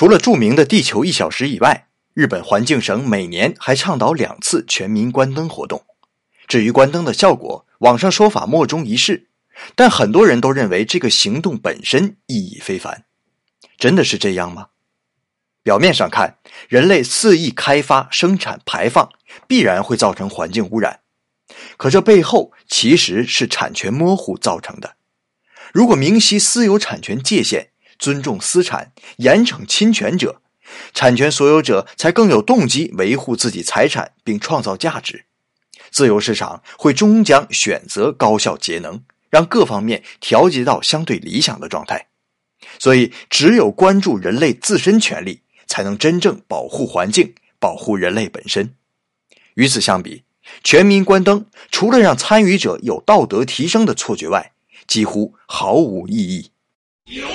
除了著名的地球一小时以外，日本环境省每年还倡导两次全民关灯活动。至于关灯的效果，网上说法莫衷一是，但很多人都认为这个行动本身意义非凡。真的是这样吗？表面上看，人类肆意开发、生产、排放，必然会造成环境污染。可这背后其实是产权模糊造成的。如果明晰私有产权界限，尊重私产，严惩侵权者，产权所有者才更有动机维护自己财产并创造价值。自由市场会终将选择高效节能，让各方面调节到相对理想的状态。所以，只有关注人类自身权利，才能真正保护环境，保护人类本身。与此相比，全民关灯除了让参与者有道德提升的错觉外，几乎毫无意义。有